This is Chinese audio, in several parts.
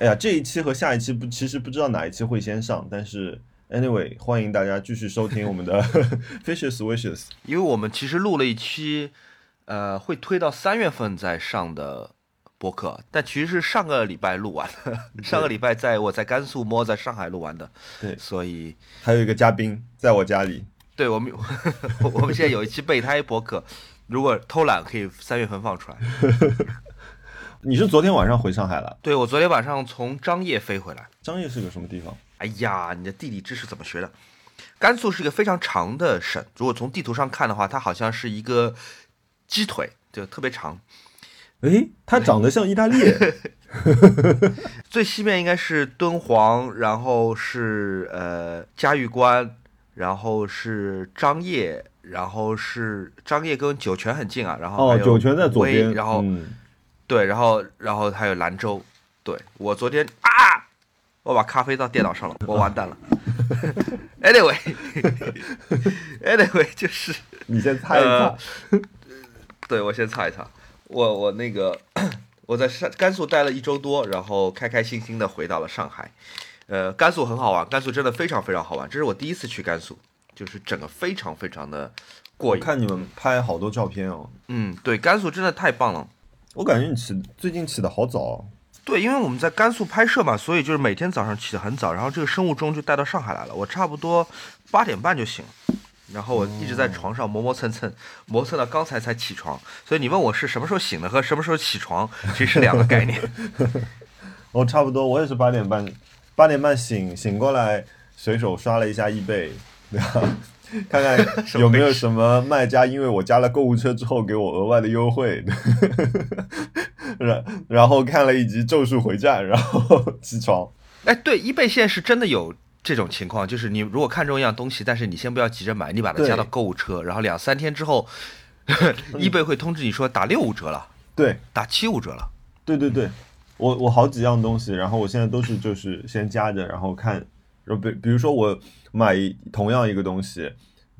哎呀，这一期和下一期不，其实不知道哪一期会先上，但是 anyway，欢迎大家继续收听我们的 Fishes Wishes，因为我们其实录了一期，呃，会推到三月份再上的播客，但其实是上个礼拜录完的，上个礼拜在我在甘肃摸，在上海录完的，对所以还有一个嘉宾在我家里，对我们 我们现在有一期备胎播客，如果偷懒可以三月份放出来。你是昨天晚上回上海了？对我昨天晚上从张掖飞回来。张掖是个什么地方？哎呀，你的地理知识怎么学的？甘肃是一个非常长的省，如果从地图上看的话，它好像是一个鸡腿，就特别长。诶，它长得像意大利。最西面应该是敦煌，然后是呃嘉峪关，然后是张掖，然后是张掖跟酒泉很近啊，然后哦，酒泉在左边，然后、嗯对，然后然后还有兰州。对我昨天啊，我把咖啡到电脑上了，我完蛋了。Anyway，Anyway 就是 你先擦一擦呃。对我先擦一擦，我我那个我在上甘肃待了一周多，然后开开心心的回到了上海。呃，甘肃很好玩，甘肃真的非常非常好玩，这是我第一次去甘肃，就是整个非常非常的过瘾。我看你们拍好多照片哦，嗯，对，甘肃真的太棒了。我感觉你起最近起的好早哦。对，因为我们在甘肃拍摄嘛，所以就是每天早上起得很早，然后这个生物钟就带到上海来了。我差不多八点半就醒了，然后我一直在床上磨磨蹭蹭，磨蹭到刚才才起床。所以你问我是什么时候醒的和什么时候起床，其实是两个概念。我差不多，我也是八点半，八点半醒醒过来，随手刷了一下易贝，对吧？看看有没有什么卖家因为我加了购物车之后给我额外的优惠，然然后看了一集《咒术回战》，然后起床。哎，对，易贝现在是真的有这种情况，就是你如果看中一样东西，但是你先不要急着买，你把它加到购物车，然后两三天之后，易贝会通知你说打六五折了，对。打七五折了。对对对，我我好几样东西，然后我现在都是就是先加着，然后看，然后比比如说我买同样一个东西，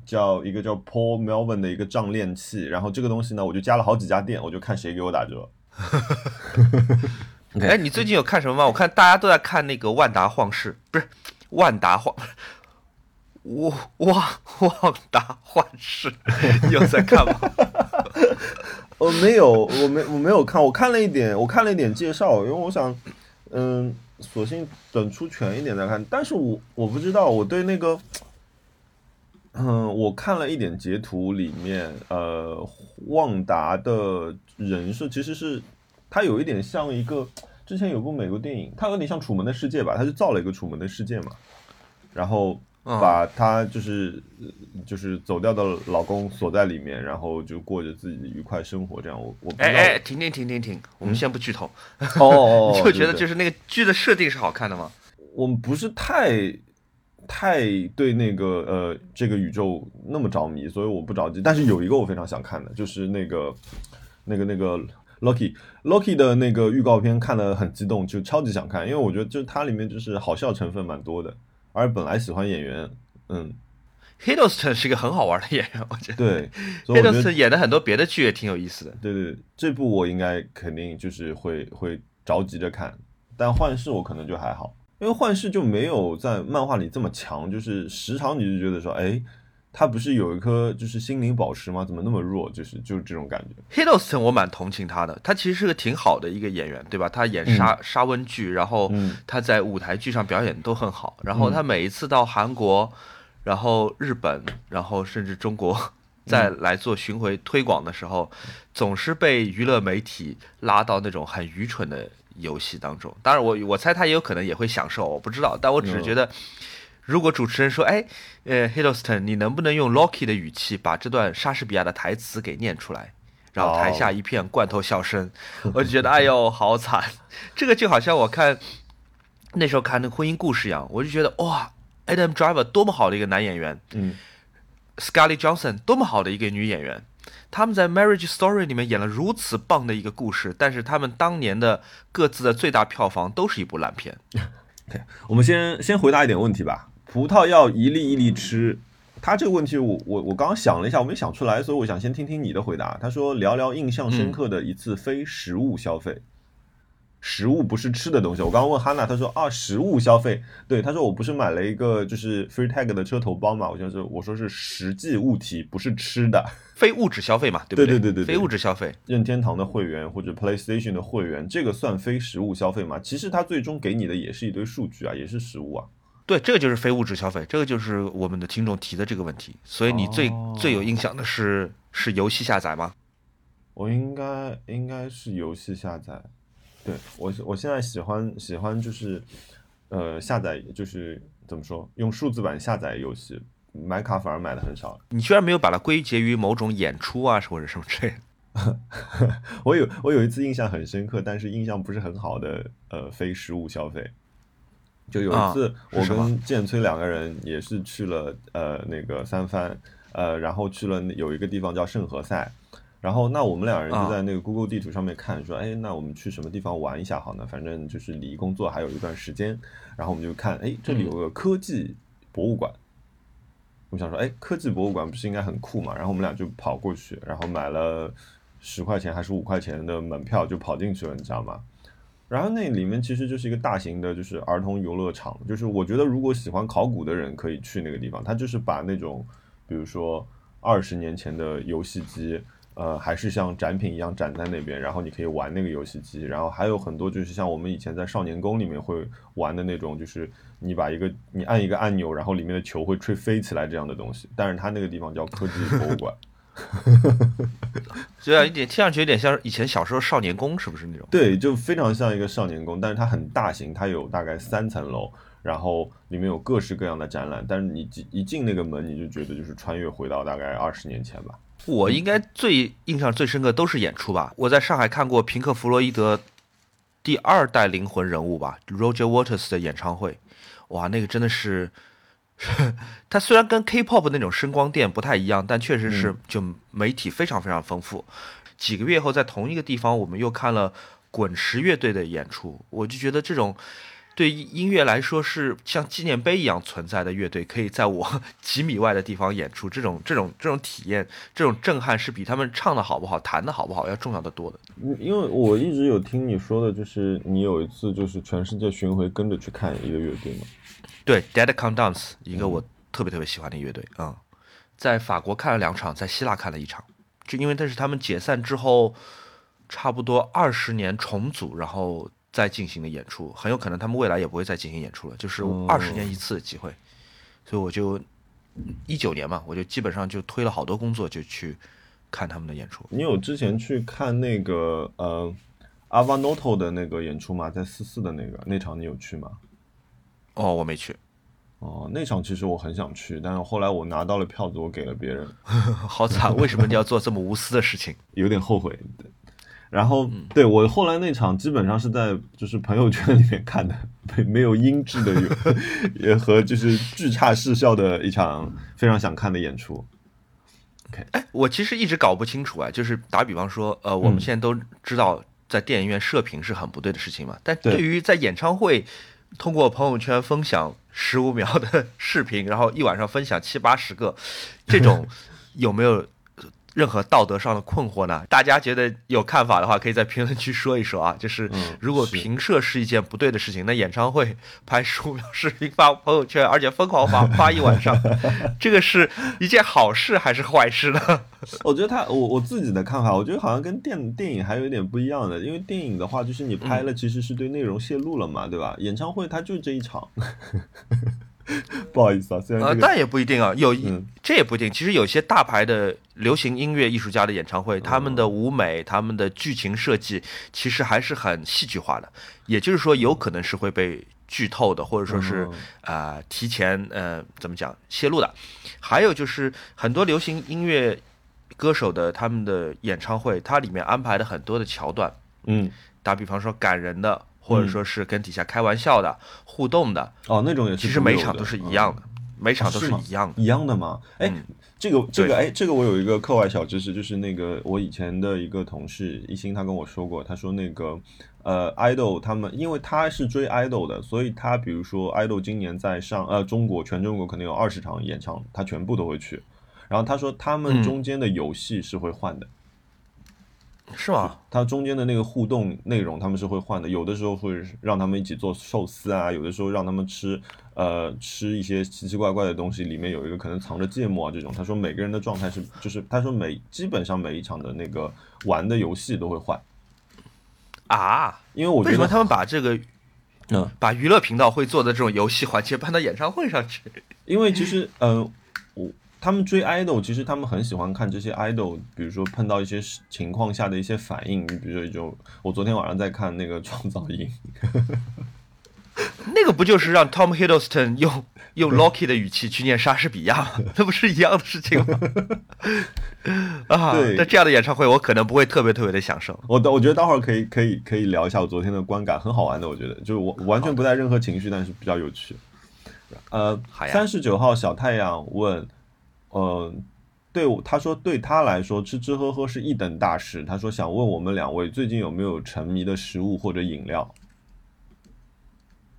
叫一个叫 Paul Melvin 的一个账链器，然后这个东西呢，我就加了好几家店，我就看谁给我打折。哎，你最近有看什么吗？我看大家都在看那个万达晃市，不是万达晃，我哇万达幻视，你有在看吗？我 没有，我没我没有看，我看了一点，我看了一点介绍，因为我想，嗯，索性等出全一点再看。但是我我不知道，我对那个，嗯，我看了一点截图，里面呃，旺达的人设其实是他有一点像一个之前有部美国电影，他有点像《楚门的世界》吧，他就造了一个《楚门的世界》嘛，然后把她就是呃就是走掉的老公锁在里面，然后就过着自己的愉快生活。这样，我我哎哎，停停停停停，我们先不剧透。哦 哦，你就觉得就是那个剧的设定是好看的吗？我们不是太太对那个呃这个宇宙那么着迷，所以我不着急。但是有一个我非常想看的，就是那个那个那个 Loki Loki 的那个预告片看得很激动，就超级想看，因为我觉得就是它里面就是好笑成分蛮多的，而本来喜欢演员，嗯，Hiddleston 是一个很好玩的演员，我觉得。对，Hiddleston 得演的很多别的剧也挺有意思的。对对对，这部我应该肯定就是会会着急着看，但幻视我可能就还好，因为幻视就没有在漫画里这么强，就是时常你就觉得说，哎，他不是有一颗就是心灵宝石吗？怎么那么弱？就是就是这种感觉。Hiddleston 我蛮同情他的，他其实是个挺好的一个演员，对吧？他演沙、沙温剧，然后嗯他在舞台剧上表演都很好。然后他每一次到韩国，然后日本，然后甚至中国，再来做巡回推广的时候，总是被娱乐媒体拉到那种很愚蠢的游戏当中。当然我，我猜他也有可能也会享受，我不知道。但我只是觉得，如果主持人说：“哎，呃，Hiddleston，你能不能用 Loki 的语气把这段莎士比亚的台词给念出来？”然后台下一片罐头笑声，我就觉得哎呦好惨，这个就好像我看那时候看那个婚姻故事一样，我就觉得哇，Adam Driver 多么好的一个男演员嗯，，Scarlett Johansson 多么好的一个女演员，他们在 Marriage Story 里面演了如此棒的一个故事，但是他们当年的各自的最大票房都是一部烂片。我们先先回答一点问题吧。葡萄要一粒一粒吃，他这个问题我我我刚刚想了一下，我没想出来，所以我想先听听你的回答。他说聊聊印象深刻的一次非食物消费。食物不是吃的东西。我刚刚问哈娜，他说啊，食物消费，对，他说我不是买了一个就是 Free Tag 的车头包嘛，我就是我说是实际物体，不是吃的，非物质消费嘛，对不对对对对，非物质消费，任天堂的会员或者 PlayStation 的会员，这个算非实物消费吗？其实他最终给你的也是一堆数据啊，也是实物啊。对，这个就是非物质消费，这个就是我们的听众提的这个问题。所以你最最有印象的是是游戏下载吗？我应该应该是游戏下载。对我我现在喜欢喜欢就是呃下载就是怎么说用数字版下载游戏，买卡反而买的很少。你居然没有把它归结于某种演出啊或者什么之类的？我有我有一次印象很深刻，但是印象不是很好的呃非实物消费。就有一次，我跟建崔两个人也是去了呃那个三藩，呃，然后去了有一个地方叫圣何塞，然后那我们两人就在那个 Google 地图上面看，说，哎，那我们去什么地方玩一下好呢？反正就是离工作还有一段时间，然后我们就看，哎，这里有个科技博物馆，我想说，哎，科技博物馆不是应该很酷嘛？然后我们俩就跑过去，然后买了十块钱还是五块钱的门票，就跑进去了，你知道吗？然后那里面其实就是一个大型的，就是儿童游乐场。就是我觉得如果喜欢考古的人可以去那个地方。他就是把那种，比如说二十年前的游戏机，呃，还是像展品一样展在那边，然后你可以玩那个游戏机。然后还有很多就是像我们以前在少年宫里面会玩的那种，就是你把一个你按一个按钮，然后里面的球会吹飞起来这样的东西。但是它那个地方叫科技博物馆。对啊，一点听上去有点像以前小时候少年宫，是不是那种？对，就非常像一个少年宫，但是它很大型，它有大概三层楼，然后里面有各式各样的展览。但是你一进那个门，你就觉得就是穿越回到大概二十年前吧。我应该最印象最深刻都是演出吧。我在上海看过平克·弗洛伊德第二代灵魂人物吧，Roger Waters 的演唱会，哇，那个真的是。它虽然跟 K-pop 那种声光电不太一样，但确实是就媒体非常非常丰富。几个月后，在同一个地方，我们又看了滚石乐队的演出。我就觉得这种对音乐来说是像纪念碑一样存在的乐队，可以在我 几米外的地方演出，这种这种这种体验，这种震撼是比他们唱的好不好、弹的好不好要重要的多的。因为我一直有听你说的，就是你有一次就是全世界巡回跟着去看一个乐队嘛。对，Dead Can Dance，一个我特别特别喜欢的乐队啊，在法国看了两场，在希腊看了一场，就因为那是他们解散之后差不多二十年重组，然后再进行的演出，很有可能他们未来也不会再进行演出了，就是二十年一次的机会，所以我就一九年嘛，我就基本上就推了好多工作就去看他们的演出。你有之前去看那个呃 Avanoto 的那个演出吗？在四四的那个那场你有去吗？哦，我没去。哦，那场其实我很想去，但是后来我拿到了票子，我给了别人。好惨！为什么你要做这么无私的事情？有点后悔。然后，对我后来那场基本上是在就是朋友圈里面看的，没没有音质的，也和就是巨差视效的一场非常想看的演出。OK，哎，我其实一直搞不清楚啊，就是打比方说，呃，我们现在都知道在电影院射频是很不对的事情嘛，但对于在演唱会。通过朋友圈分享十五秒的视频，然后一晚上分享七八十个，这种 有没有？任何道德上的困惑呢？大家觉得有看法的话，可以在评论区说一说啊。就是如果评射是一件不对的事情，那演唱会拍十五秒视频发朋友圈，而且疯狂发发一晚上，这个是一件好事还是坏事呢？我觉得他，我我自己的看法，我觉得好像跟电电影还有一点不一样的，因为电影的话，就是你拍了，其实是对内容泄露了嘛，对吧？演唱会它就这一场。不好意思啊，虽然呃，但也不一定啊，有这也不一定。其实有些大牌的流行音乐艺术家的演唱会，他们的舞美、他们的剧情设计，其实还是很戏剧化的。也就是说，有可能是会被剧透的，或者说是啊提前呃怎么讲泄露的。还有就是很多流行音乐歌手的他们的演唱会，它里面安排的很多的桥段，嗯，打比方说感人的。或者说是跟底下开玩笑的互动的哦，那种也其实每场都是一样的，每场都是一样一样的吗？哎，这个这个哎，这个我有一个课外小知识，就是那个我以前的一个同事一心他跟我说过，他说那个呃，idol 他们因为他是追 idol 的，所以他比如说 idol 今年在上呃中国全中国可能有二十场演唱，他全部都会去。然后他说他们中间的游戏是会换的。是吗？它中间的那个互动内容他们是会换的，有的时候会让他们一起做寿司啊，有的时候让他们吃呃吃一些奇奇怪怪的东西，里面有一个可能藏着芥末啊这种。他说每个人的状态是，就是他说每基本上每一场的那个玩的游戏都会换啊，因为我觉得为什么他们把这个嗯把娱乐频道会做的这种游戏环节搬到演唱会上去？因为其实，嗯、我他们追 idol，其实他们很喜欢看这些 idol，比如说碰到一些事情况下的一些反应。你比如说一种，我昨天晚上在看那个《创造营》，那个不就是让 Tom Hiddleston 用用 Loki 的语气去念莎士比亚吗？那不是一样的事情吗？啊，对那这样的演唱会我可能不会特别特别的享受。我我觉得待会儿可以可以可以聊一下我昨天的观感，很好玩的，我觉得就是我我完全不带任何情绪，但是比较有趣。呃三十九号小太阳问，呃，对我他说对他来说吃吃喝喝是一等大事。他说想问我们两位最近有没有沉迷的食物或者饮料，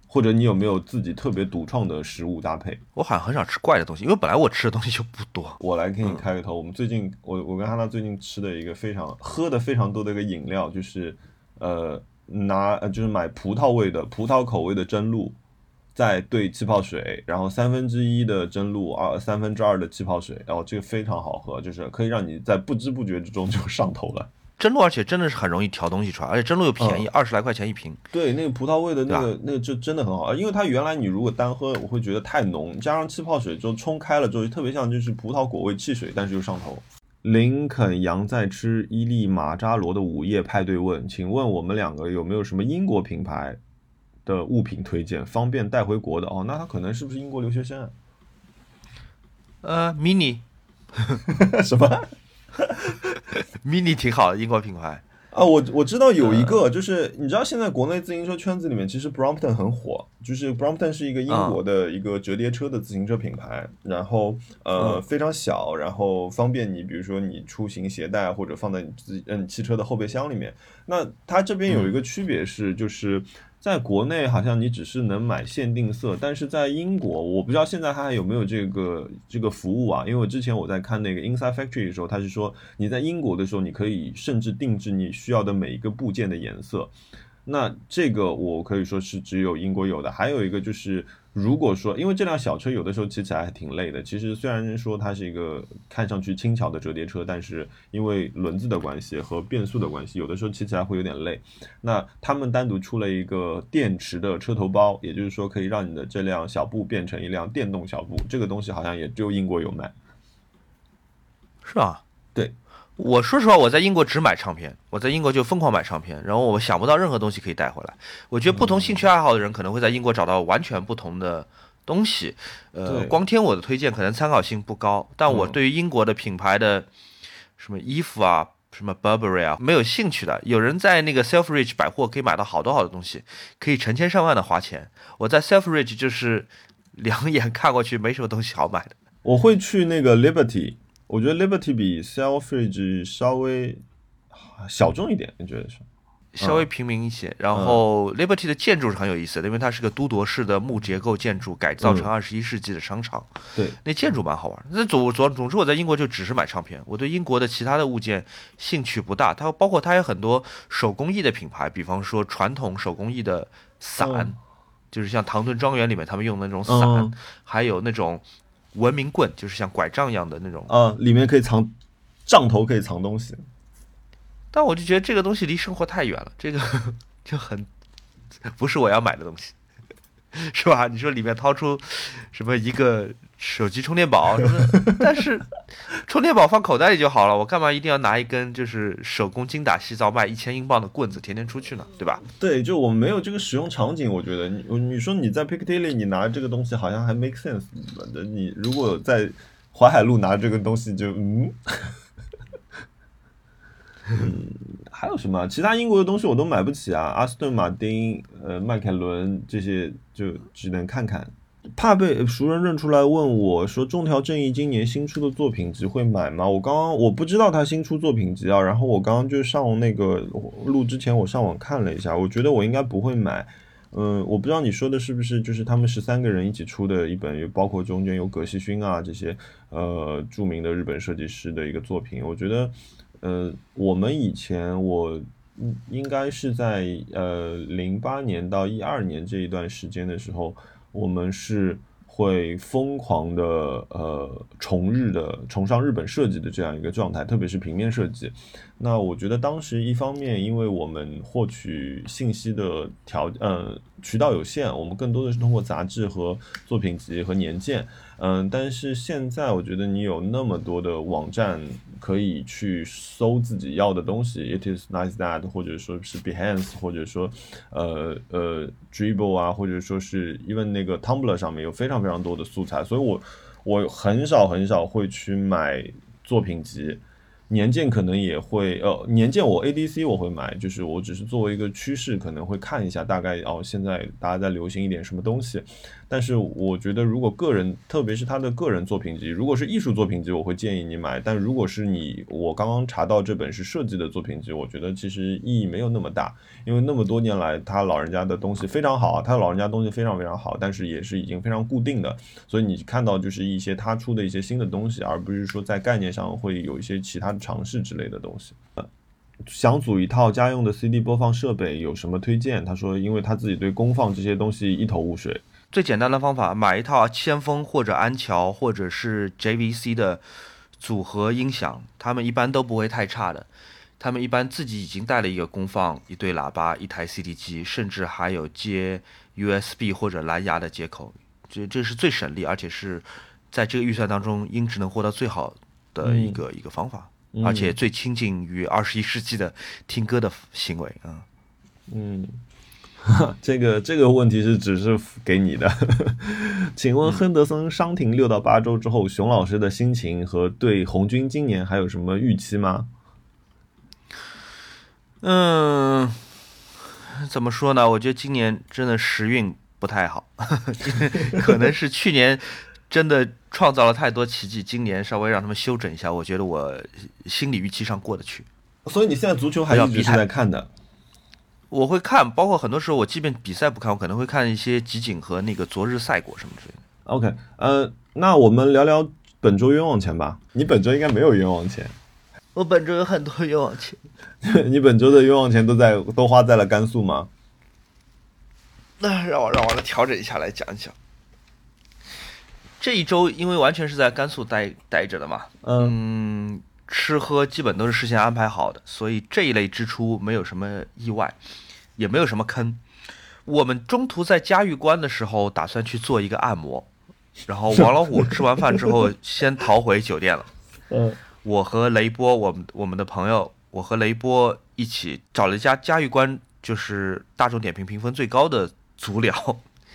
或者你有没有自己特别独创的食物搭配？我好像很少吃怪的东西，因为本来我吃的东西就不多。我来给你开个头。我们最近，我我跟哈娜最近吃的一个非常喝的非常多的一个饮料，就是呃拿呃就是买葡萄味的葡萄口味的真露，再兑气泡水，然后三分之一的真露，二三分之二的气泡水，然后这个非常好喝，就是可以让你在不知不觉之中就上头了。真露，而且真的是很容易调东西出来，而且真露又便宜，二十来块钱一瓶。对，那个葡萄味的那个那个就真的很好，因为它原来你如果单喝，我会觉得太浓，加上气泡水之后冲开了之后，特别像就是葡萄果味汽水，但是又上头。林肯杨在吃伊利马扎罗的午夜派对问，请问我们两个有没有什么英国品牌的物品推荐，方便带回国的？哦，那他可能是不是英国留学生啊？呃，mini 什么？mini 挺好的，英国品牌。啊，我我知道有一个，就是你知道现在国内自行车圈子里面，其实 Brompton 很火，就是 Brompton 是一个英国的一个折叠车的自行车品牌，然后呃嗯非常小，然后方便你，比如说你出行携带或者放在你自己嗯汽车的后备箱里面。那它这边有一个区别是，就是在国内好像你只是能买限定色，但是在英国，我不知道现在它还有没有这个这个服务啊？因为我之前我在看那个 Inside Factory 的时候，他是说你在英国的时候，你可以甚至定制你需要的每一个部件的颜色。那这个我可以说是只有英国有的。还有一个就是，如果说因为这辆小车有的时候骑起来还挺累的，其实虽然说它是一个看上去轻巧的折叠车，但是因为轮子的关系和变速的关系，有的时候骑起来会有点累。那他们单独出了一个电池的车头包，也就是说可以让你的这辆小布变成一辆电动小布。这个东西好像也只有英国有卖。是吧？对，我说实话，我在英国只买唱片，我在英国就疯狂买唱片，然后我想不到任何东西可以带回来。我觉得不同兴趣爱好的人可能会在英国找到完全不同的东西。呃，光听我的推荐可能参考性不高，但我嗯对于英国的品牌的什么衣服啊。什么 Burberry 啊，没有兴趣的。有人在那个 Selfridge 百货可以买到好多好多东西，可以成千上万的花钱。我在 Selfridge 就是两眼看过去没什么东西好买的。我会去那个 Liberty，我觉得 Liberty 比 Selfridge 稍微小众一点，你觉得是？稍微平民一些。然后 Liberty 的建筑是很有意思的，因为它是个都铎式的木结构建筑，改造成二十一世纪的商场。对，那建筑蛮好玩。那总总总之，我在英国就只是买唱片，我对英国的其他的物件兴趣不大。它包括它有很多手工艺的品牌，比方说传统手工艺的伞，嗯就是像唐顿庄园里面他们用的那种伞，嗯还有那种文明棍，就是像拐杖一样的那种。啊，里面可以藏杖头，可以藏东西。但我就觉得这个东西离生活太远了，这个 就很不是我要买的东西，是吧？你说里面掏出什么一个手机充电宝什么的，但是充电宝放口袋里就好了，我干嘛一定要拿一根就是手工精打细造卖一千英镑的棍子天天出去呢？对吧？对，就我们没有这个使用场景，我觉得你你说你在 Piccadilly 你拿这个东西好像还 make sense，你如果在淮海路拿这个东西就嗯。嗯，还有什么？其他英国的东西我都买不起啊，阿斯顿马丁、呃，迈凯伦这些就只能看看。怕被熟人认出来，问我说：“中条正义今年新出的作品集会买吗？”我刚刚我不知道他新出作品集啊，然后我刚刚就上那个录之前，我上网看了一下，我觉得我应该不会买。嗯，我不知道你说的是不是就是他们十三个人一起出的一本，有包括中间有葛西勋啊这些呃著名的日本设计师的一个作品。我觉得呃，我们以前我应该是在呃零八年到一二年这一段时间的时候，我们是。会疯狂的呃崇日的崇尚日本设计的这样一个状态，特别是平面设计。那我觉得当时一方面，因为我们获取信息的条呃渠道有限，我们更多的是通过杂志和作品集和年鉴。嗯，但是现在我觉得你有那么多的网站可以去搜自己要的东西，It is nice that，或者说是 Behance，或者说呃呃 Dribble 啊，或者说是因为那个 Tumblr 上面有非常非常多的素材，所以我我很少很少会去买作品集。年鉴可能也会，呃，年鉴我 ADC 我会买，就是我只是作为一个趋势，可能会看一下大概哦，现在大家在流行一点什么东西。但是我觉得，如果个人，特别是他的个人作品集，如果是艺术作品集，我会建议你买。但如果是你，我刚刚查到这本是设计的作品集，我觉得其实意义没有那么大，因为那么多年来，他老人家的东西非常好，他老人家东西非常非常好，但是也是已经非常固定的，所以你看到就是一些他出的一些新的东西，而不是说在概念上会有一些其他的尝试之类的东西。想组一套家用的 CD 播放设备，有什么推荐？他说，因为他自己对功放这些东西一头雾水。最简单的方法，买一套先锋或者安桥或者是 JVC 的组合音响，他们一般都不会太差的。他们一般自己已经带了一个功放、一对喇叭、一台 CD 机，甚至还有接 USB 或者蓝牙的接口。这这是最省力，而且是在这个预算当中音质能获得最好的一个一个方法，而且最亲近于二十一世纪的听歌的行为啊。嗯。这个这个问题是只是给你的，请问亨德森伤停六到八周之后，熊老师的心情和对红军今年还有什么预期吗？嗯，怎么说呢？我觉得今年真的时运不太好，可能是去年真的创造了太多奇迹，今年稍微让他们休整一下，我觉得我心理预期上过得去。所以你现在足球还一直是在看的。我会看，包括很多时候我即便比赛不看，我可能会看一些集锦和那个昨日赛果什么之类的。OK，呃，那我们聊聊本周冤枉钱吧。你本周应该没有冤枉钱。我本周有很多冤枉钱。你本周的冤枉钱都在都花在了甘肃吗？那让我让我来调整一下来讲一讲。这一周因为完全是在甘肃待待着的嘛，嗯。吃喝基本都是事先安排好的，所以这一类支出没有什么意外，也没有什么坑。我们中途在嘉峪关的时候，打算去做一个按摩，然后王老虎吃完饭之后先逃回酒店了。嗯，我和雷波，我们我们的朋友，我和雷波一起找了一家嘉峪关就是大众点评评分最高的足疗。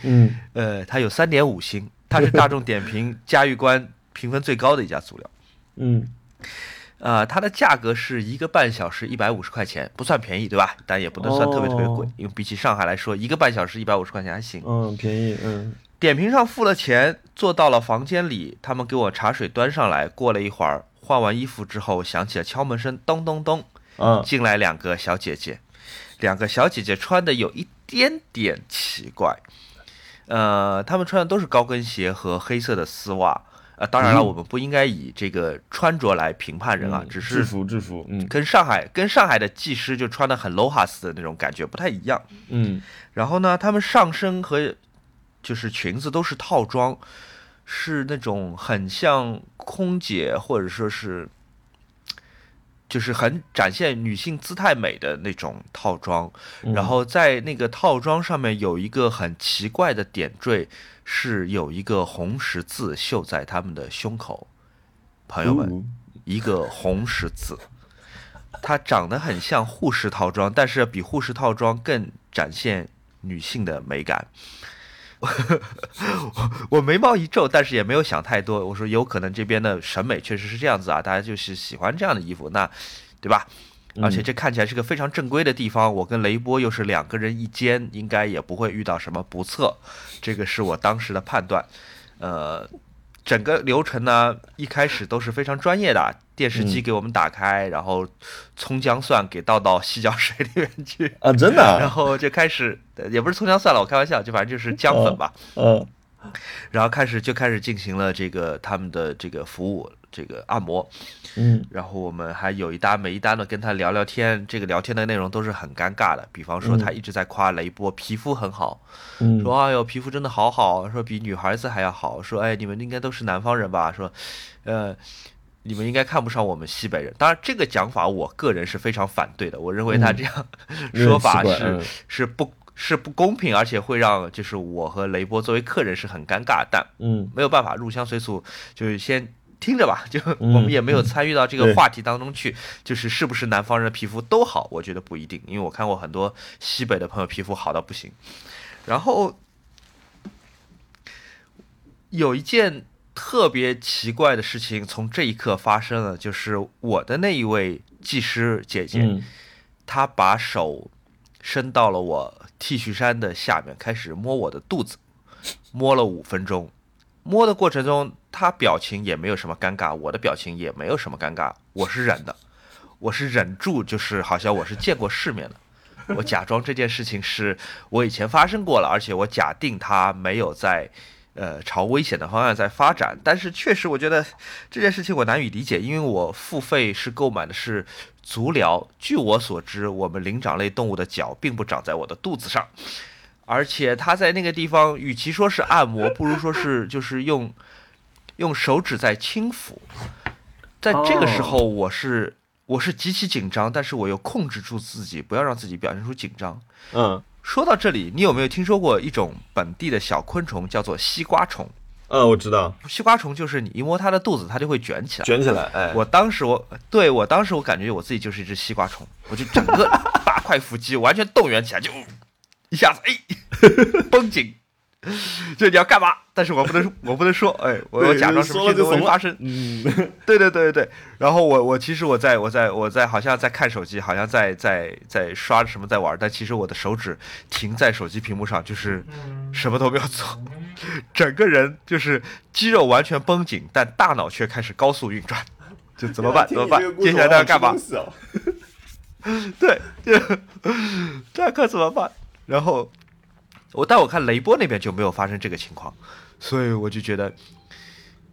嗯，呃，它有三点五星，它是大众点评嘉峪关评分最高的一家足疗。嗯。呃，它的价格是一个半小时一百五十块钱，不算便宜，对吧？但也不能算特别特别贵，因为比起上海来说，一个半小时一百五十块钱还行。嗯，便宜。嗯。点评上付了钱，坐到了房间里，他们给我茶水端上来。过了一会儿，换完衣服之后，响起了敲门声，咚咚咚。嗯。进来两个小姐姐，两个小姐姐穿的有一点点奇怪。呃，她们穿的都是高跟鞋和黑色的丝袜。呃，当然了，我们不应该以这个穿着来评判人啊，只是制服制服，嗯，跟上海跟上海的技师就穿的很 low 哈斯的那种感觉不太一样，嗯，然后呢，他们上身和就是裙子都是套装，是那种很像空姐或者说是。就是很展现女性姿态美的那种套装，然后在那个套装上面有一个很奇怪的点缀，是有一个红十字绣在他们的胸口。朋友们，一个红十字，它长得很像护士套装，但是比护士套装更展现女性的美感。我 我眉毛一皱，但是也没有想太多。我说有可能这边的审美确实是这样子啊，大家就是喜欢这样的衣服，那对吧？而且这看起来是个非常正规的地方。我跟雷波又是两个人一间，应该也不会遇到什么不测。这个是我当时的判断。呃，整个流程呢，一开始都是非常专业的。电视机给我们打开，然后葱姜蒜给倒到洗脚水里面去啊，真的。然后就开始，也不是葱姜蒜了，我开玩笑，就反正就是姜粉吧。嗯。然后开始就开始进行了这个他们的这个服务，这个按摩。嗯然后我们还有一搭没一搭的跟他聊聊天，这个聊天的内容都是很尴尬的。比方说，他一直在夸雷波皮肤很好，嗯说哎呦皮肤真的好好，说比女孩子还要好，说哎你们应该都是南方人吧？说，呃，你们应该看不上我们西北人。当然这个讲法我个人是非常反对的，我认为他这样 说法是、是不是不公平，而且会让就是我和雷波作为客人是很尴尬，但嗯没有办法，入乡随俗，就是先听着吧。就嗯 我们也没有参与到这个话题当中去，就是是不是南方人的皮肤都好，我觉得不一定，因为我看过很多西北的朋友皮肤好到不行。然后有一件特别奇怪的事情从这一刻发生了，就是我的那一位技师姐姐，嗯她把手伸到了我 T 恤衫的下面，开始摸我的肚子，摸了五分钟。摸的过程中，她表情也没有什么尴尬，我的表情也没有什么尴尬，我是忍的，我是忍住，就是好像我是见过世面的。我假装这件事情是我以前发生过了，而且我假定它没有在呃朝危险的方向在发展。但是确实，我觉得这件事情我难以理解，因为我付费是购买的是足疗。据我所知，我们灵长类动物的脚并不长在我的肚子上，而且它在那个地方，与其说是按摩，不如说是就是用用手指在轻抚。在这个时候，我是。我是极其紧张，但是我又控制住自己，不要让自己表现出紧张。嗯说到这里，你有没有听说过一种本地的小昆虫，叫做西瓜虫？嗯，我知道，西瓜虫就是你一摸它的肚子，它就会卷起来。卷起来，哎，我当时我对我当时我感觉我自己就是一只西瓜虫，我就整个八块腹肌完全动员起来，就一下子哎 绷紧，就你要干嘛？但是我不能 我不能说，哎，我我假装什么事都没发生。嗯，对对对对对，然后我我其实我在我在我在好像在看手机，好像在在在刷什么在玩，但其实我的手指停在手机屏幕上，就是什么都没有做，整个人就是肌肉完全绷紧，但大脑却开始高速运转，就怎么办？怎么办？接下来要干嘛？对，就这可怎么办？然后我但我看雷波那边就没有发生这个情况，所以我就觉得，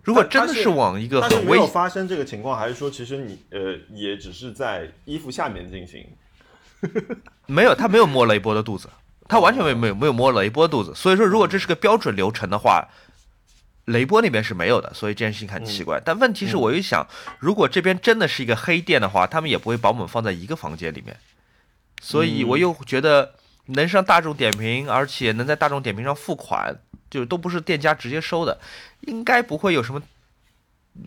如果真的是往一个很危没有发生这个情况，还是说其实你呃也只是在衣服下面进行？没有，他没有摸雷波的肚子，他完全没有没有没有摸雷波肚子。所以说，如果这是个标准流程的话，雷波那边是没有的，所以这件事情很奇怪。但问题是，我又想，如果这边真的是一个黑店的话，他们也不会把我们放在一个房间里面。所以我又觉得能上大众点评，而且能在大众点评上付款，就都不是店家直接收的，应该不会有什么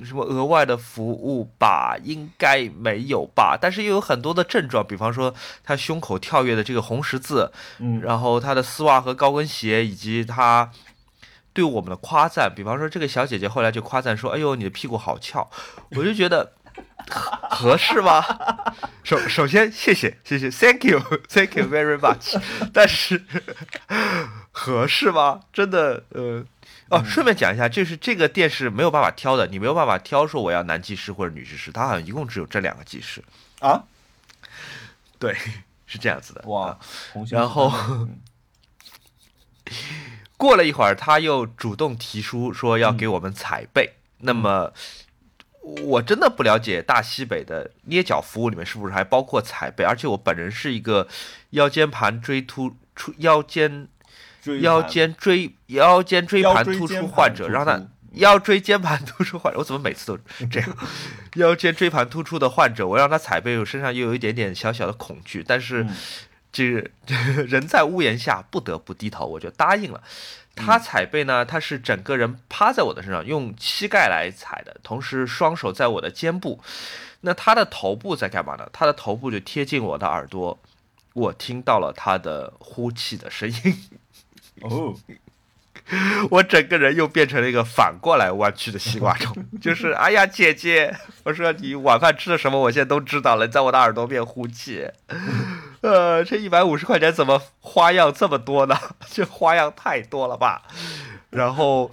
什么额外的服务吧？应该没有吧？但是又有很多的症状，比方说他胸口跳跃的这个红十字，嗯然后他的丝袜和高跟鞋，以及他对我们的夸赞，比方说这个小姐姐后来就夸赞说：“哎呦，你的屁股好翘。”我就觉得合合适吗？首首先谢谢谢谢，Thank you，Thank you very much。但是合适吗？真的呃。哦，顺便讲一下，就是这个店是没有办法挑的，你没有办法挑说我要男技师或者女技师，他好像一共只有这两个技师。啊，对，是这样子的。哇然后嗯过了一会儿，他又主动提出说要给我们踩背。那么，我真的不了解大西北的捏脚服务里面是不是还包括踩背，而且我本人是一个腰间盘椎突出腰间椎腰间椎腰间椎盘突出患者，突让他腰椎间盘突出患者，我怎么每次都这样？腰间椎盘突出的患者，我让他踩背，我身上又有一点点小小的恐惧，但是嗯这个 人在屋檐下，不得不低头，我就答应了。他踩背呢，他是整个人趴在我的身上，用膝盖来踩的，同时双手在我的肩部。那他的头部在干嘛呢？他的头部就贴近我的耳朵，我听到了他的呼气的声音。哦，我整个人又变成了一个反过来弯曲的西瓜虫，就是哎呀，姐姐，我说你晚饭吃的什么，我现在都知道了，在我的耳朵边呼气，呃，这一百五十块钱怎么花样这么多呢？这花样太多了吧？然后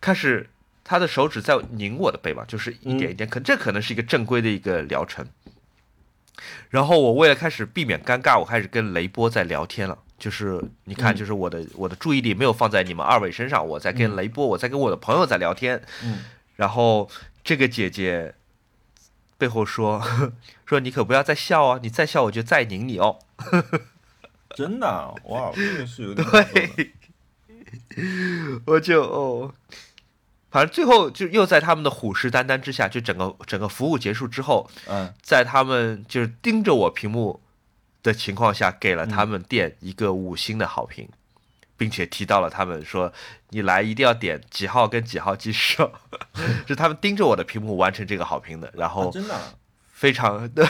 开始他的手指在拧我的背嘛，就是一点一点，可这可能是一个正规的一个疗程。然后我为了开始避免尴尬，我开始跟雷波在聊天了。就是你看，嗯就是我的、我的注意力没有放在你们二位身上，我在跟雷波，我在跟我的朋友在聊天。嗯，然后这个姐姐背后说 说你可不要再笑哦，你再笑我就再拧你哦。真的啊哇，这个是有点对，我就哦，反正最后就又在他们的虎视眈眈之下，就整个整个服务结束之后，嗯。在他们就是盯着我屏幕的情况下，给了他们店一个五星的好评，并且提到了他们说你来一定要点几号跟几号鸡翅，是他们盯着我的屏幕完成这个好评的，然啊后真的啊非常 对，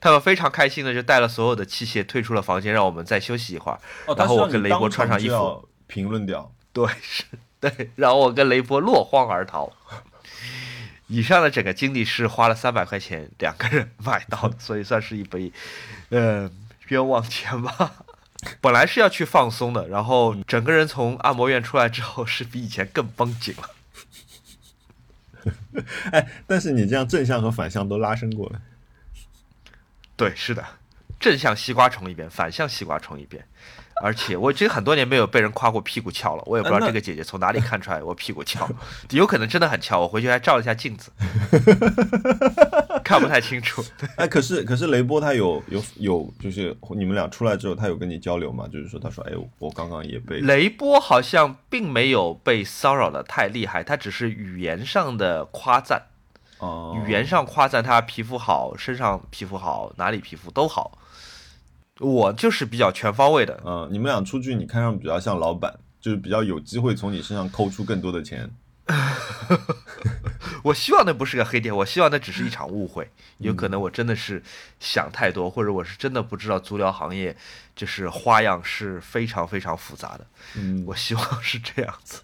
他们非常开心的就带了所有的器械退出了房间，让我们再休息一会儿。哦，然后我跟雷波穿上衣服评论掉。对，是，对，然后我跟雷波落荒而逃。以上的整个经历是花了三百块钱两个人买到的，所以算是一笔，呃，冤枉钱吧。本来是要去放松的，然后整个人从按摩院出来之后，是比以前更绷紧了。哎，但是你这样正向和反向都拉伸过了。对，是的，正向西瓜虫一遍，反向西瓜虫一遍。而且我这很多年没有被人夸过屁股翘了，我也不知道这个姐姐从哪里看出来我屁股翘，有可能真的很翘。我回去还照了一下镜子，看不太清楚。哎，可是可是雷波他有有有，就是你们俩出来之后，他有跟你交流吗？就是说，他说，哎，我刚刚也被雷波好像并没有被骚扰的太厉害，他只是语言上的夸赞，哦，语言上夸赞他皮肤好，身上皮肤好，哪里皮肤都好。我就是比较全方位的，嗯，你们俩出去，你看上比较像老板，就是比较有机会从你身上抠出更多的钱。我希望那不是个黑店，我希望那只是一场误会。有可能我真的是想太多，或者我是真的不知道足疗行业就是花样是非常非常复杂的。嗯，我希望是这样子。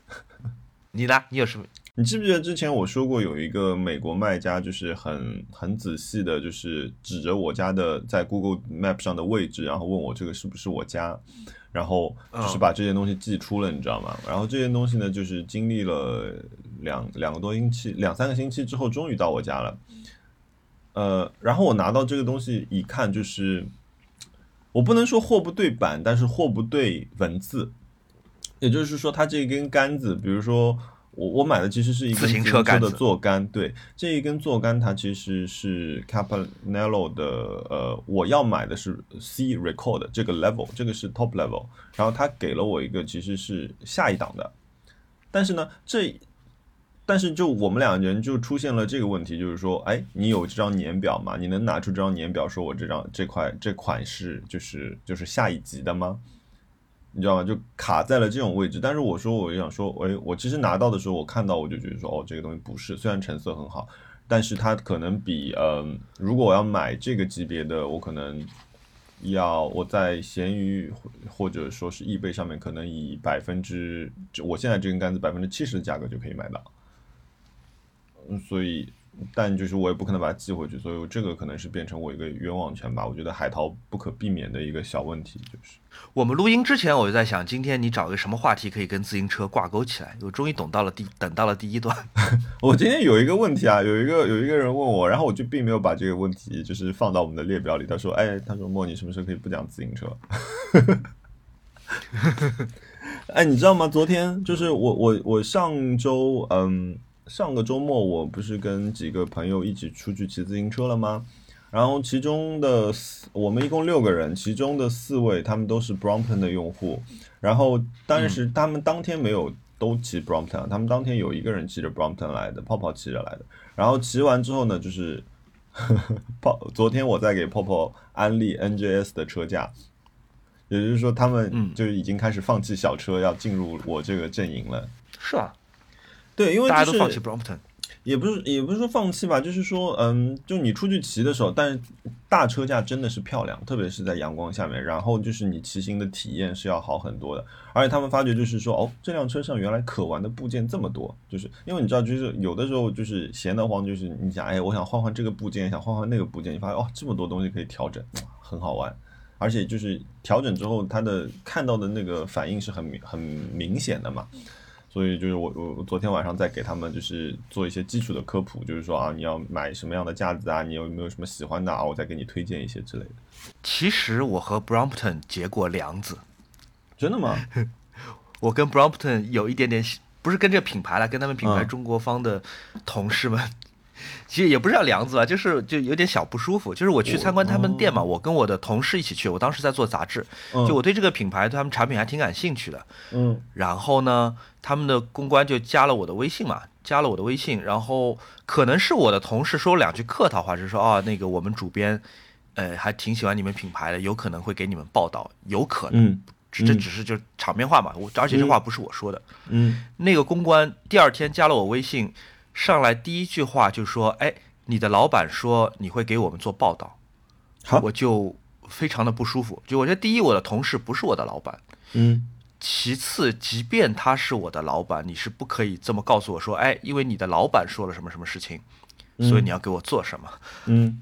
你呢？你有什么？你记不记得之前我说过有一个美国卖家，就是很很仔细的，就是指着我家的在 Google Map 上的位置，然后问我这个是不是我家，然后就是把这些东西寄出了，你知道吗？然后这些东西呢，就是经历了两两个多星期、两三个星期之后，终于到我家了。呃，然后我拿到这个东西一看，就是我不能说货不对版，但是货不对文字，也就是说，它这根杆子，比如说。我我买的其实是一个自行车杆的子坐杆，对，这一根坐杆它其实是 Capanello 的，呃，我要买的是 C Record 这个 level，这个是 top level，然后他给了我一个其实是下一档的，但是呢，这但是就我们两人就出现了这个问题，就是说，哎，你有这张年表吗？你能拿出这张年表，说我这张这块这款是就是就是下一级的吗？你知道吗？就卡在了这种位置。但是我说，我就想说，哎，我其实拿到的时候，我看到我就觉得说，哦，这个东西不是，虽然成色很好，但是它可能比，嗯、如果我要买这个级别的，我可能要我在闲鱼或者说是易贝上面，可能以百分之，我现在这根杆子百分之七十的价格就可以买到。嗯，所以。但就是我也不可能把它寄回去，所以这个可能是变成我一个冤枉钱吧。我觉得海淘不可避免的一个小问题就是。我们录音之前，我就在想，今天你找个什么话题可以跟自行车挂钩起来？我终于懂到了第等到了第一段。我今天有一个问题啊，有一个有一个人问我，然后我就并没有把这个问题就是放到我们的列表里。他说：“哎，他说莫，你什么时候可以不讲自行车？” 哎，你知道吗？昨天就是我我我上周嗯上个周末我不是跟几个朋友一起出去骑自行车了吗？然后其中的四我们一共六个人，其中的四位他们都是 Brompton 的用户，然后但是他们当天没有都骑 Brompton，他们当天有一个人骑着 Brompton 来的，泡泡骑着来的。然后骑完之后呢，就是 泡昨天我在给泡泡安利 NJS 的车架，也就是说他们嗯就已经开始放弃小车，要进入我这个阵营了。是吧？对，因为就是大家都放弃 Brompton。也不是也不是说放弃吧，就是说，嗯，就你出去骑的时候，但是大车架真的是漂亮，特别是在阳光下面，然后就是你骑行的体验是要好很多的。而且他们发觉就是说，哦，这辆车上原来可玩的部件这么多，就是因为你知道，就是有的时候就是闲得慌，就是你想，哎，我想换换这个部件，想换换那个部件，你发现哦，这么多东西可以调整，很好玩。而且就是调整之后，它的看到的那个反应是很明很明显的嘛。所以就是我我我昨天晚上在给他们就是做一些基础的科普，就是说啊，你要买什么样的架子啊，你有没有什么喜欢的啊，我再给你推荐一些之类的。其实我和 Brompton 结过梁子，真的吗？我跟 Brompton 有一点点，不是跟这个品牌了，跟他们品牌嗯中国方的同事们，其实也不是叫梁子吧，就是就有点小不舒服。就是我去参观他们店嘛，我跟我的同事一起去，我当时在做杂志，嗯就我对这个品牌、对他们产品还挺感兴趣的。嗯然后呢，他们的公关就加了我的微信嘛，加了我的微信，然后可能是我的同事说了两句客套话，就是说啊，那个我们主编，呃，还挺喜欢你们品牌的，有可能会给你们报道，有可能，嗯这这嗯只是就是场面话嘛，我而且这话不是我说的，嗯那个公关第二天加了我微信，上来第一句话就说，哎，你的老板说你会给我们做报道，好。我就非常的不舒服，就我觉得第一，我的同事不是我的老板。嗯。其次，即便他是我的老板，你是不可以这么告诉我说，哎，因为你的老板说了什么什么事情，所以你要给我做什么。嗯。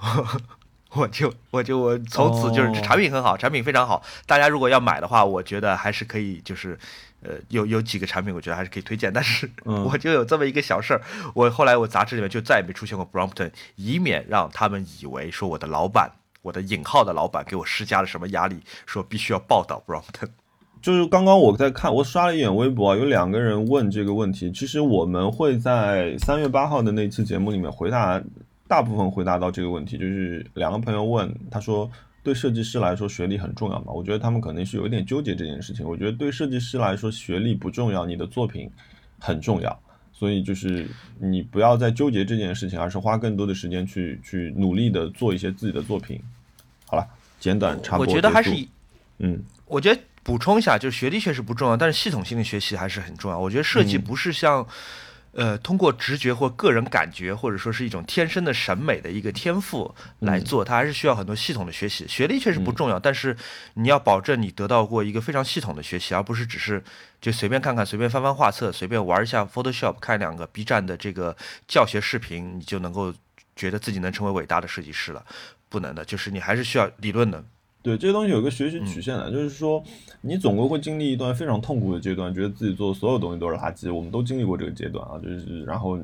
我就我就我从此就是哦。产品很好，产品非常好，大家如果要买的话，我觉得还是可以，就是呃有有几个产品我觉得还是可以推荐，但是嗯 我就有这么一个小事儿，我后来我杂志里面就再也没出现过 Brompton，以免让他们以为说我的老板。我的引号的老板给我施加了什么压力，说必须要报道 Brompton。就是刚刚我在看，我刷了一眼微博啊，有两个人问这个问题。其实我们会在三月八号的那期节目里面回答，大部分回答到这个问题。就是两个朋友问，他说对设计师来说学历很重要嘛？我觉得他们可能是有一点纠结这件事情。我觉得对设计师来说学历不重要，你的作品很重要。所以就是你不要再纠结这件事情，而是花更多的时间去去努力的做一些自己的作品。好了，简短插播我。觉得还是以嗯我觉得补充一下，就是学历确实不重要，但是系统性的学习还是很重要。我觉得设计嗯不是像，呃，通过直觉或个人感觉，或者说是一种天生的审美的一个天赋来做，它还是需要很多系统的学习。学历确实不重要，但是你要保证你得到过一个非常系统的学习，而不是只是就随便看看、随便翻翻画册、随便玩一下 Photoshop、看两个 B 站的这个教学视频，你就能够觉得自己能成为伟大的设计师了。不能的，就是你还是需要理论的。对，这个东西有个学习曲线的，就是说你总归会经历一段非常痛苦的阶段，觉得自己做的所有东西都是垃圾。我们都经历过这个阶段啊，就是然后，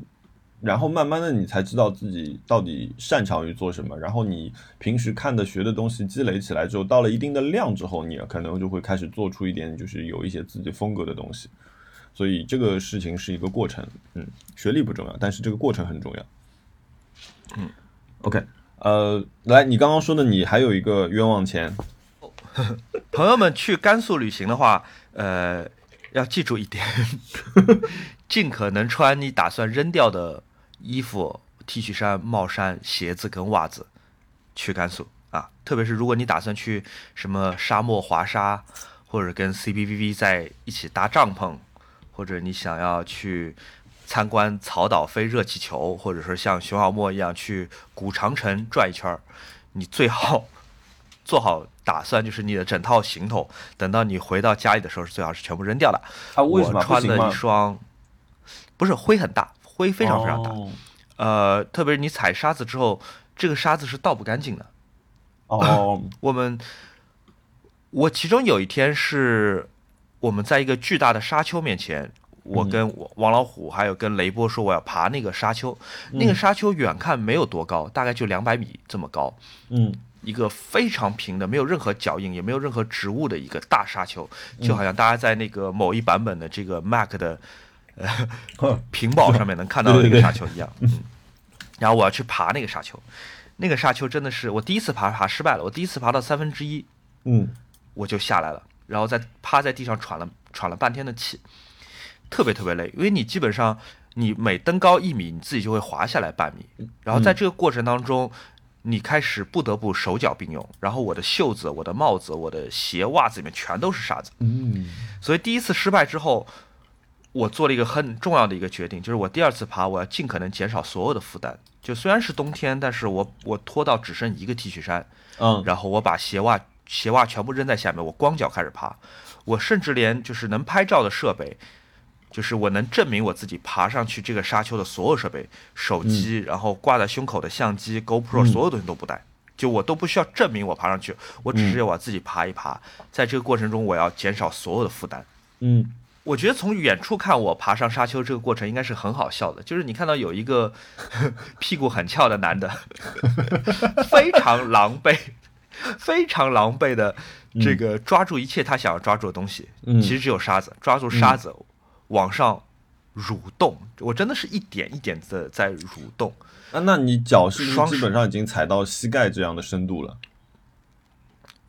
然后慢慢的你才知道自己到底擅长于做什么。然后你平时看的学的东西积累起来之后，到了一定的量之后，你可能就会开始做出一点就是有一些自己风格的东西。所以这个事情是一个过程，嗯，学历不重要，但是这个过程很重要。嗯，OK。呃，来，你刚刚说的，你还有一个冤枉钱，朋友们去甘肃旅行的话，呃，要记住一点，尽可能穿你打算扔掉的衣服、T 恤衫、帽衫、鞋子跟袜子去甘肃啊。特别是如果你打算去什么沙漠滑沙，或者跟 CBVV 在一起搭帐篷，或者你想要去参观草岛飞热气球，或者说像熊小莫一样去古长城转一圈儿，你最好做好打算，就是你的整套行头，等到你回到家里的时候，是最好是全部扔掉的。啊，为什么我穿了一双，不是灰很大，灰非常非常大。哦呃，特别是你踩沙子之后，这个沙子是倒不干净的。哦，我们，我其中有一天是我们在一个巨大的沙丘面前，我嗯。跟我王老虎还有跟雷波说我要爬那个沙丘，那个沙丘远看没有多高，大概就两百米这么高，嗯。一个非常平的，没有任何脚印，也没有任何植物的一个大沙丘，就好像大家在那个某一版本的这个 Mac 的呃 屏保上面能看到的那个沙丘一样。嗯，然后我要去爬那个沙丘，那个沙丘真的是我第一次爬，爬失败了。我第一次爬到三分之一，嗯。我就下来了，然后再趴在地上喘了喘了半天的气，特别特别累，因为你基本上你每登高一米，你自己就会滑下来半米，然后在这个过程当中。你开始不得不手脚并用，然后我的袖子、我的帽子、我的鞋、袜子里面全都是沙子，嗯所以第一次失败之后，我做了一个很重要的一个决定，就是我第二次爬，我要尽可能减少所有的负担。就虽然是冬天，但是我我脱到只剩一个 T 恤衫，嗯，然后我把鞋袜鞋袜全部扔在下面，我光脚开始爬。我甚至连就是能拍照的设备，就是我能证明我自己爬上去这个沙丘的所有设备，手机，然后挂在胸口的相机、GoPro，嗯。所有东西都不带。就我都不需要证明我爬上去，我只是要我自己爬一爬，在这个过程中我要减少所有的负担。嗯。我觉得从远处看我爬上沙丘这个过程应该是很好笑的，就是你看到有一个 屁股很翘的男的，非常狼狈，非常狼狈的这个抓住一切他想要抓住的东西，嗯。其实只有沙子，抓住沙子往上蠕动，我真的是一点一点的在蠕动。啊，那你脚是不是基本上已经踩到膝盖这样的深度了？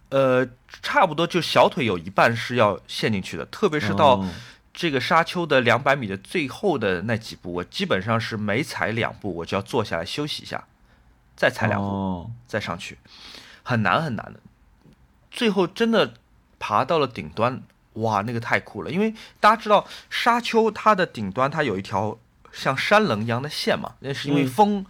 呃，差不多就小腿有一半是要陷进去的，特别是到哦这个沙丘的两百米的最后的那几步，我基本上是每踩两步我就要坐下来休息一下，再踩两步、哦再上去，很难很难的。最后真的爬到了顶端，哇，那个太酷了！因为大家知道沙丘它的顶端它有一条像山棱一样的线嘛，那是因为嗯风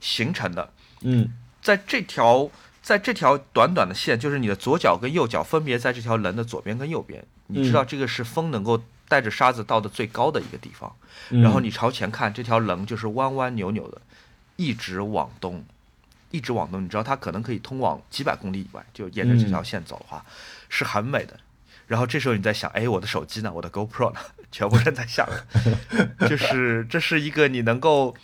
形成的。嗯在这条在这条短短的线，就是你的左脚跟右脚分别在这条棱的左边跟右边，你知道这个是风能够带着沙子到的最高的一个地方。嗯，然后你朝前看，这条棱就是弯弯扭扭的，一直往东，一直往东。你知道它可能可以通往几百公里以外，就沿着这条线走的话，是很美的。然后这时候你在想，哎，我的手机呢？我的 GoPro 呢？全部人在想，就是这是一个你能够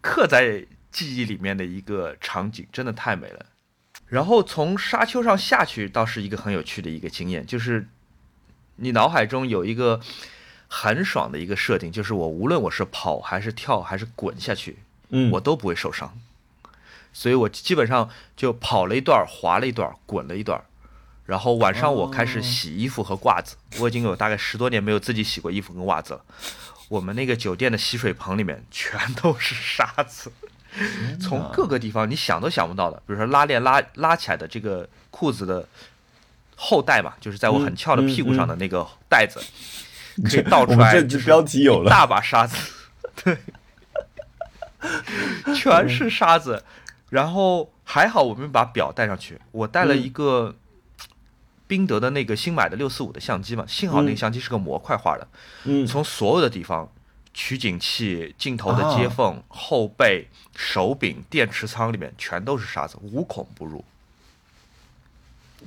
刻在记忆里面的一个场景，真的太美了。然后从沙丘上下去，倒是一个很有趣的一个经验，就是你脑海中有一个很爽的一个设定，就是我无论我是跑还是跳还是滚下去，嗯我都不会受伤。所以我基本上就跑了一段儿，滑了一段儿，滚了一段儿，然后晚上我开始洗衣服和褂子。我已经有大概十多年没有自己洗过衣服跟袜子了。我们那个酒店的洗水棚里面全都是沙子，从各个地方你想都想不到的，比如说拉链拉拉起来的这个裤子的后带嘛，就是在我很翘的屁股上的那个带子，可以倒出来就是这支标题有了，大把沙子，对，全是沙子。然后还好我们把表带上去，我带了一个宾得的那个新买的六四五的相机嘛，幸好那个相机是个模块化的，嗯从所有的地方，取景器、镜头的接缝、后背、手柄、电池仓里面全都是沙子，无孔不入。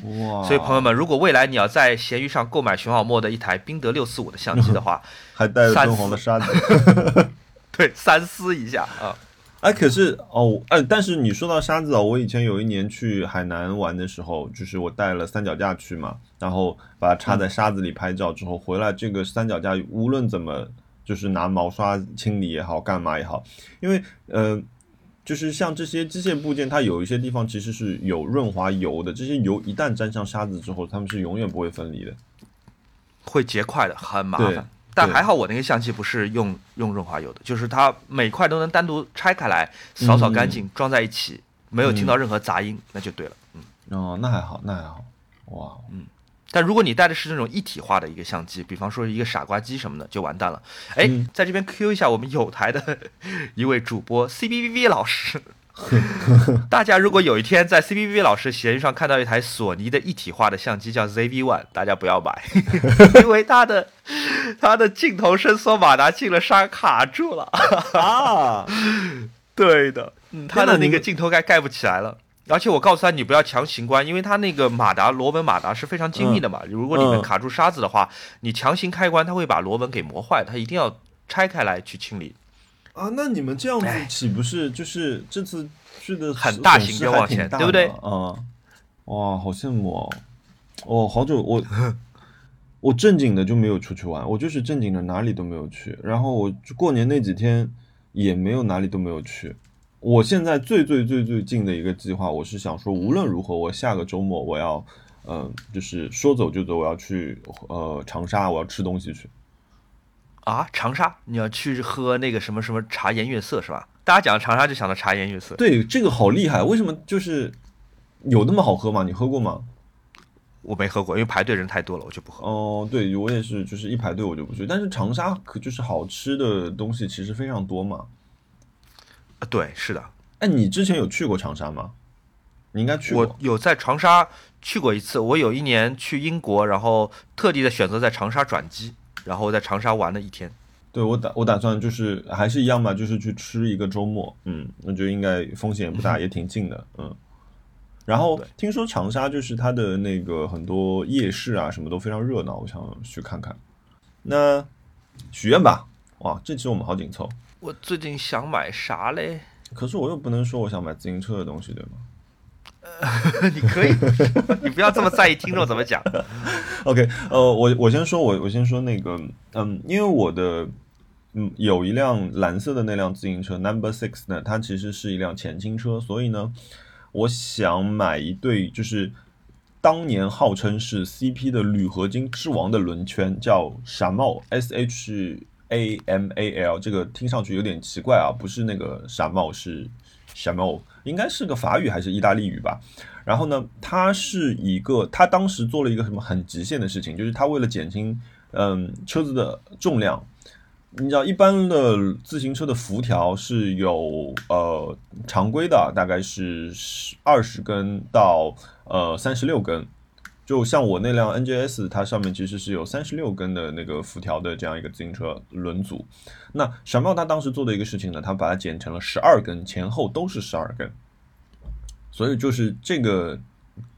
哇，所以朋友们，如果未来你要在闲鱼上购买熊小莫的一台宾得六四五的相机的话，还带着三敦煌的沙子。对，三思一下啊。哎，可是哦，哎，但是你说到沙子哦，我以前有一年去海南玩的时候，就是我带了三脚架去嘛，然后把它插在沙子里拍照之后，回来这个三脚架无论怎么就是拿毛刷清理也好，干嘛也好，因为呃，就是像这些机械部件，它有一些地方其实是有润滑油的，这些油一旦沾上沙子之后，它们是永远不会分离的。会结块的，很麻烦。但还好我那个相机不是用用润滑油的，就是它每块都能单独拆开来，扫扫干净，装在一起，没有听到任何杂音，那就对了。嗯，哦，那还好，那还好，哇，嗯但如果你带的是那种一体化的一个相机，比方说一个傻瓜机什么的，就完蛋了。哎，嗯在这边 Q 一下我们有台的一位主播，CBBV 老师。大家如果有一天在 C B V V 老师闲鱼上看到一台索尼的一体化的相机叫 ZV One，大家不要买，因为它的它的镜头伸缩马达进了沙卡住了。啊，对的，嗯，它的那个镜头盖盖不起来了。而且我告诉他，你不要强行关，因为它那个马达螺纹马达是非常精密的嘛。如果里面嗯卡住沙子的话，你强行开关，它会把螺纹给磨坏，它一定要拆开来去清理。啊，那你们这样子哎岂不是就是这次去的很大型冤枉挺大钱对不对的啊、哇，好羡慕哦！哦，好久我 我正经的就没有出去玩，我就是正经的哪里都没有去。然后我就过年那几天也没有哪里都没有去。我现在最最最最近的一个计划，我是想说，无论如何，我下个周末我要，嗯、就是说走就走，我要去呃长沙，我要吃东西去。啊，长沙，你要去喝那个什么什么茶颜悦色是吧？大家讲长沙就想到茶颜悦色。对，这个好厉害，为什么就是有那么好喝吗？你喝过吗？我没喝过，因为排队人太多了，我就不喝。哦，对我也是，就是一排队我就不去。但是长沙可就是好吃的东西其实非常多嘛。啊对，是的，哎，你之前有去过长沙吗？你应该去我过。有在长沙去过一次。我有一年去英国，然后特地的选择在长沙转机，然后在长沙玩了一天。对我打我打算就是还是一样嘛，就是去吃一个周末。嗯，我觉得应该风险也不大，也挺近的。嗯。然后听说长沙就是它的那个很多夜市啊，什么都非常热闹，我想去看看。那许愿吧，哇，这期我们好紧凑。我最近想买啥嘞？可是我又不能说我想买自行车的东西，对吗？你可以，你不要这么在意听众怎么讲。OK，呃，我我先说，我我先说那个，嗯，因为我的嗯有一辆蓝色的那辆自行车 Number Six 呢，它其实是一辆前倾车，所以呢，我想买一对就是当年号称是 CP 的铝合金之王的轮圈，叫闪帽 S H A M A L，这个听上去有点奇怪啊，不是那个闪帽，是闪帽，应该是个法语还是意大利语吧。然后呢，他是一个，他当时做了一个什么很极限的事情，就是他为了减轻嗯车子的重量，你知道一般的自行车的辐条是有呃常规的大概是二十根到呃三十六根，就像我那辆 NJS，它上面其实是有三十六根的那个辐条的这样一个自行车轮组。那闪豹它当时做的一个事情呢，它把它剪成了十二根，前后都是十二根。所以就是这个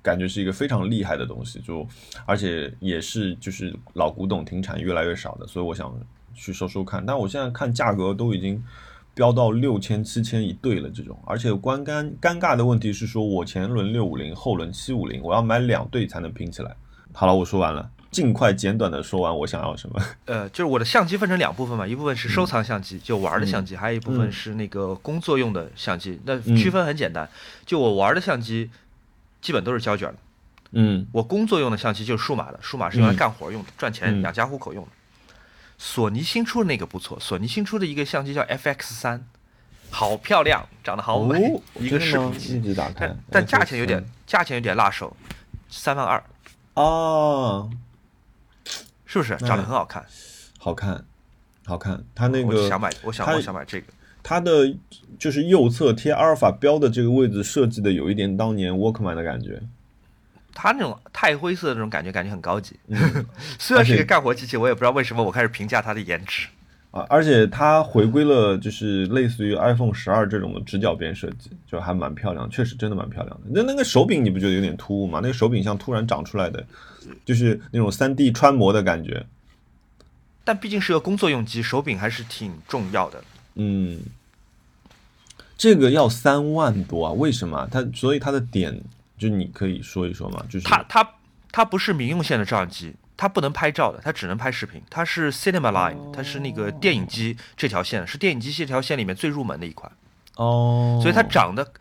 感觉是一个非常厉害的东西，就而且也是就是老古董停产越来越少的，所以我想去收收看。但我现在看价格都已经飙到六千七千一对了，这种，而且关尴尴尬的问题是说我前轮六五零，后轮七五零，我要买两对才能拼起来。好了，我说完了。尽快简短的说完我想要什么。呃，就是我的相机分成两部分嘛，一部分是收藏相机，就玩的相机，还有一部分是那个工作用的相机。那区分很简单，就我玩的相机基本都是胶卷的，嗯，我工作用的相机就是数码的，数码是用来干活用的，赚钱养家糊口用的。索尼新出的那个不错，索尼新出的一个相机叫 FX 三，好漂亮，长得好美，哦一个视频一机，直打开但，但价钱有点价钱有点辣手，三万二，哦，是不是？长得很好看，好看，好看。它那个我想买，我想我想买这个。它的就是右侧贴阿尔法标的这个位置设计的有一点当年 Walkman 的感觉。它那种太灰色的那种感觉，感觉很高级。嗯 虽然是一个干活机器，我也不知道为什么我开始评价它的颜值。啊，而且它回归了就是类似于 iPhone 十二这种的直角边设计，就还蛮漂亮，确实真的蛮漂亮的。那那个手柄你不觉得有点突兀吗？那个手柄像突然长出来的，就是那种三 D 穿模的感觉。但毕竟是个工作用机，手柄还是挺重要的。嗯，这个要三万多啊？为什么？它所以它的点就你可以说一说吗？就是它它它不是民用线的照相机，它不能拍照的，它只能拍视频。它是 Cinema Line，它是那个电影机这条线，是电影机这条线里面最入门的一款，哦，所以它长得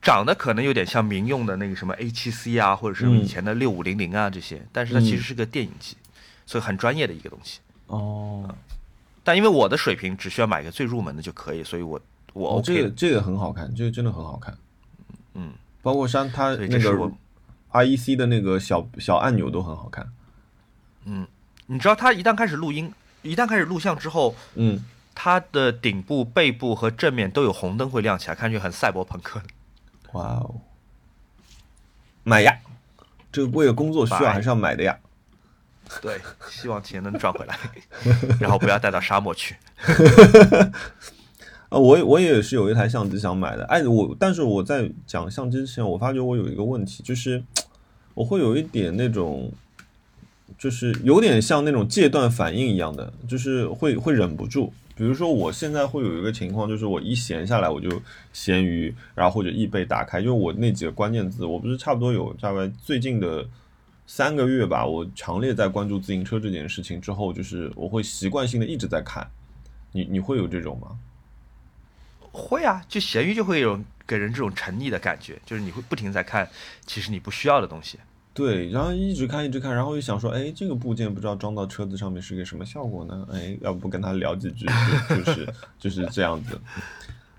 长得可能有点像民用的那个什么 A7C 啊，或者是以前的六五零零啊这些，但是它其实是个电影机，所以很专业的一个东西。哦但因为我的水平只需要买个最入门的就可以，所以我我哦，OK 的这个这个很好看，这个真的很好看。嗯，包括像它那个 REC 的那个小小按钮都很好看。嗯你知道它一旦开始录音，一旦开始录像之后，嗯，它的顶部、背部和正面都有红灯会亮起来，看上去很赛博朋克。哇哦，买呀！这个为了工作需要还是要买的呀。对，希望钱能赚回来，然后不要带到沙漠去。啊，我我也是有一台相机想买的，哎，我但是我在讲相机之前，我发觉我有一个问题，就是我会有一点那种，就是有点像那种戒断反应一样的，就是会会忍不住。比如说我现在会有一个情况，就是我一闲下来我就闲鱼，然后或者易贝打开，就我那几个关键字，我不是差不多有大概最近的三个月吧，我强烈在关注自行车这件事情之后，就是我会习惯性的一直在看。你你会有这种吗？会啊，就闲鱼就会有给人这种沉溺的感觉，就是你会不停在看其实你不需要的东西。对，然后一直看一直看，然后又想说，哎，这个部件不知道装到车子上面是个什么效果呢？哎，要不跟他聊几句，就就是 就是这样子。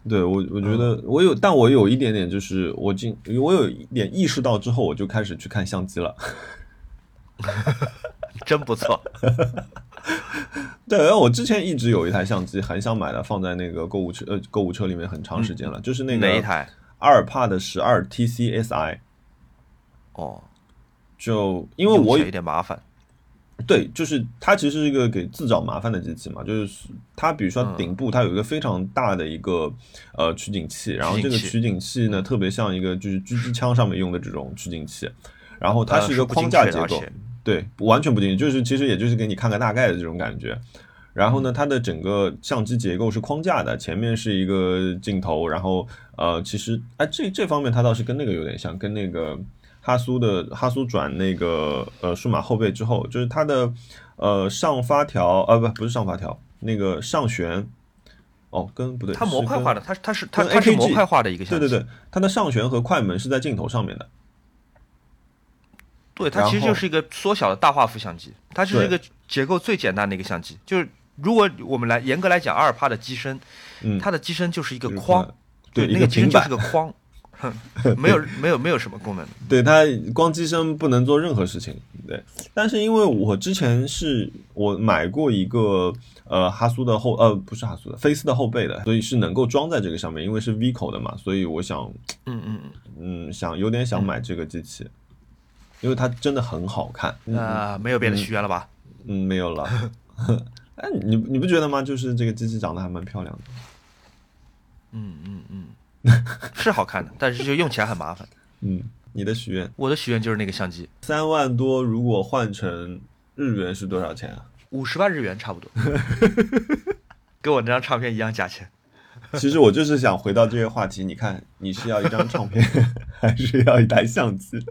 对我，我觉得我有，但我有一点点，就是我进，我有一点意识到之后，我就开始去看相机了。真不错，对，我之前一直有一台相机，很想买的，放在那个购物车呃购物车里面很长时间了，就是那个哪一台？阿尔帕的十二 TCSI。哦，就因为我有点麻烦。对，就是它其实是一个给自找麻烦的机器嘛，就是它比如说嗯顶部它有一个非常大的一个呃取景器，然后这个取景器呢特别像一个就是狙击枪上面用的这种取景器，然后它呃是一个框架结构对，完全不进去，就是其实也就是给你看个大概的这种感觉。然后呢，它的整个相机结构是框架的，前面是一个镜头，然后呃，其实哎，这这方面它倒是跟那个有点像，跟那个哈苏的哈苏转那个呃数码后背之后，就是它的呃上发条呃不不是上发条，那个上旋哦跟不对，它模块化的，它它是它是模块化的一个相机，对对对，它的上旋和快门是在镜头上面的。对，它其实就是一个缩小的大画幅相机，它就是一个结构最简单的一个相机。就是如果我们来严格来讲，阿尔帕的机身，嗯，它的机身就是一个就是框，对那个机身就是个框，哼没有没有没有什么功能。对它光机身不能做任何事情。对，但是因为我之前是我买过一个呃哈苏的后呃不是哈苏的菲斯的后背的，所以是能够装在这个上面，因为是 V 口的嘛，所以我想嗯嗯嗯想有点想买这个机器，因为它真的很好看。嗯，啊，没有别的许愿了吧？嗯，没有了。哎，你你不觉得吗？就是这个机器长得还蛮漂亮的。嗯嗯嗯，是好看的，但是就用起来很麻烦。嗯，你的许愿我的许愿就是那个相机，三万多，如果换成日元是多少钱啊？五十万日元差不多，跟我那张唱片一样价钱。其实我就是想回到这个话题，你看，你是要一张唱片，还是要一台相机？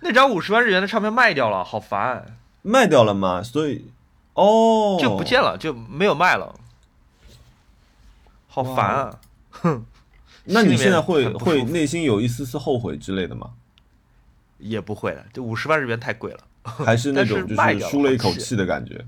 那张五十万日元的唱片卖掉了，好烦，卖掉了吗？所以，哦，就不见了，就没有卖了，好烦啊！哼，那你现在会会内心有一丝丝后悔之类的吗？也不会了，这五十万日元太贵了，还是那种就是舒了一口气的感觉？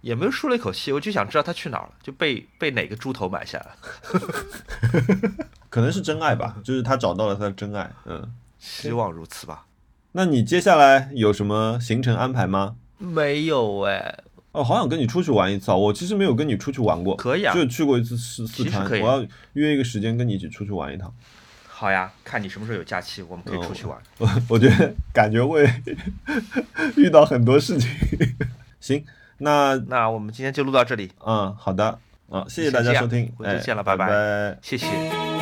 也没有舒了一口气，我就想知道他去哪儿了，就被被哪个猪头买下来了，可能是真爱吧，就是他找到了他的真爱。嗯，希望如此吧。那你接下来有什么行程安排吗？没有哎，哦，好想跟你出去玩一次啊！我其实没有跟你出去玩过，可以啊就去过一次四四川，我要约一个时间跟你一起出去玩一趟。好呀，看你什么时候有假期，我们可以出去玩。我 我觉得感觉会 遇到很多事情。行，那那我们今天就录到这里，嗯，好的，嗯，谢谢大家收听，回头哎，见了拜拜。拜拜。谢谢。